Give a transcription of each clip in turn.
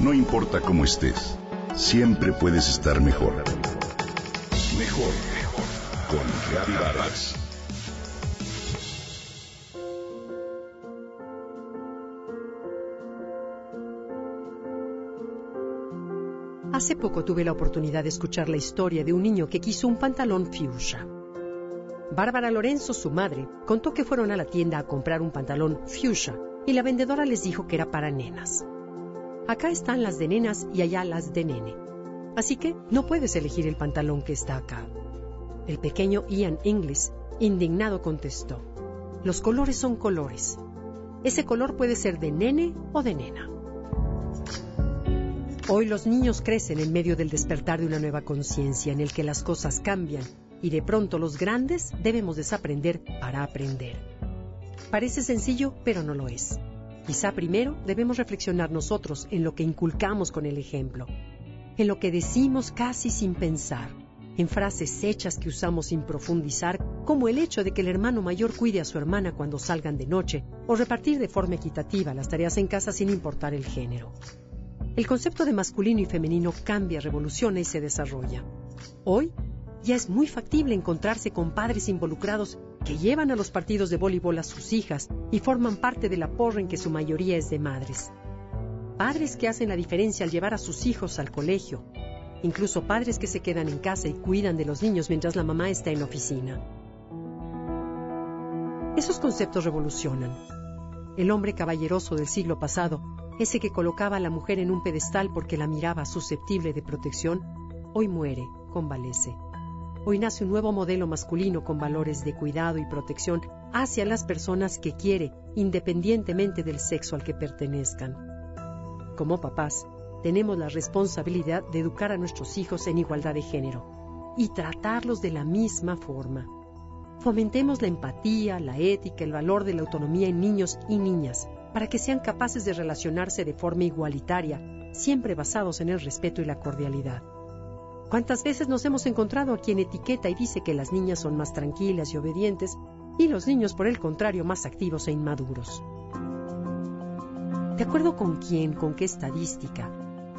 No importa cómo estés, siempre puedes estar mejor. Mejor, mejor. Con Vargas. Hace poco tuve la oportunidad de escuchar la historia de un niño que quiso un pantalón fuchsia. Bárbara Lorenzo, su madre, contó que fueron a la tienda a comprar un pantalón fuchsia y la vendedora les dijo que era para nenas. Acá están las de nenas y allá las de nene. Así que no puedes elegir el pantalón que está acá. El pequeño Ian Inglis, indignado, contestó, Los colores son colores. Ese color puede ser de nene o de nena. Hoy los niños crecen en medio del despertar de una nueva conciencia en el que las cosas cambian y de pronto los grandes debemos desaprender para aprender. Parece sencillo, pero no lo es. Quizá primero debemos reflexionar nosotros en lo que inculcamos con el ejemplo, en lo que decimos casi sin pensar, en frases hechas que usamos sin profundizar, como el hecho de que el hermano mayor cuide a su hermana cuando salgan de noche, o repartir de forma equitativa las tareas en casa sin importar el género. El concepto de masculino y femenino cambia, revoluciona y se desarrolla. Hoy ya es muy factible encontrarse con padres involucrados que llevan a los partidos de voleibol a sus hijas y forman parte de la porra en que su mayoría es de madres. Padres que hacen la diferencia al llevar a sus hijos al colegio. Incluso padres que se quedan en casa y cuidan de los niños mientras la mamá está en oficina. Esos conceptos revolucionan. El hombre caballeroso del siglo pasado, ese que colocaba a la mujer en un pedestal porque la miraba susceptible de protección, hoy muere, convalece. Hoy nace un nuevo modelo masculino con valores de cuidado y protección hacia las personas que quiere, independientemente del sexo al que pertenezcan. Como papás, tenemos la responsabilidad de educar a nuestros hijos en igualdad de género y tratarlos de la misma forma. Fomentemos la empatía, la ética, el valor de la autonomía en niños y niñas, para que sean capaces de relacionarse de forma igualitaria, siempre basados en el respeto y la cordialidad. ¿Cuántas veces nos hemos encontrado a quien etiqueta y dice que las niñas son más tranquilas y obedientes y los niños, por el contrario, más activos e inmaduros? ¿De acuerdo con quién, con qué estadística?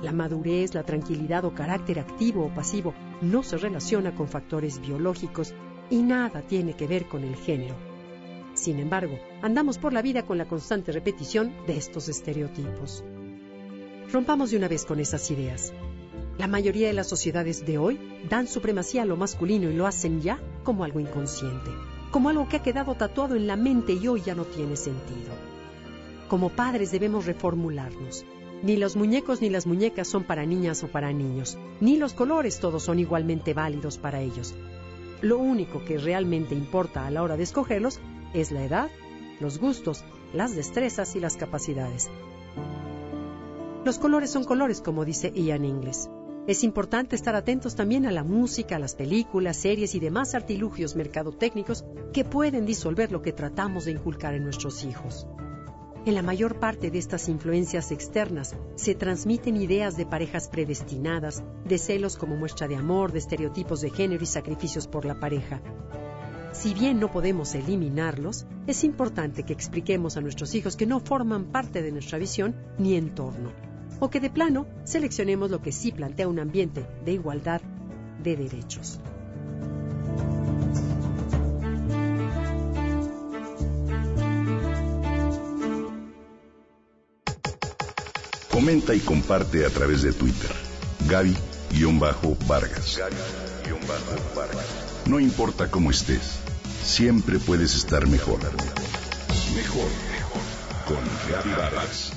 La madurez, la tranquilidad o carácter activo o pasivo no se relaciona con factores biológicos y nada tiene que ver con el género. Sin embargo, andamos por la vida con la constante repetición de estos estereotipos. Rompamos de una vez con esas ideas. La mayoría de las sociedades de hoy dan supremacía a lo masculino y lo hacen ya como algo inconsciente, como algo que ha quedado tatuado en la mente y hoy ya no tiene sentido. Como padres debemos reformularnos. Ni los muñecos ni las muñecas son para niñas o para niños, ni los colores todos son igualmente válidos para ellos. Lo único que realmente importa a la hora de escogerlos es la edad, los gustos, las destrezas y las capacidades. Los colores son colores, como dice Ian Ingles. Es importante estar atentos también a la música, a las películas, series y demás artilugios mercadotécnicos que pueden disolver lo que tratamos de inculcar en nuestros hijos. En la mayor parte de estas influencias externas se transmiten ideas de parejas predestinadas, de celos como muestra de amor, de estereotipos de género y sacrificios por la pareja. Si bien no podemos eliminarlos, es importante que expliquemos a nuestros hijos que no forman parte de nuestra visión ni entorno o que de plano seleccionemos lo que sí plantea un ambiente de igualdad de derechos. Comenta y comparte a través de Twitter. Gaby-Vargas. Gaby-Vargas. No importa cómo estés, siempre puedes estar mejor. Mejor, mejor. Con Gaby Vargas.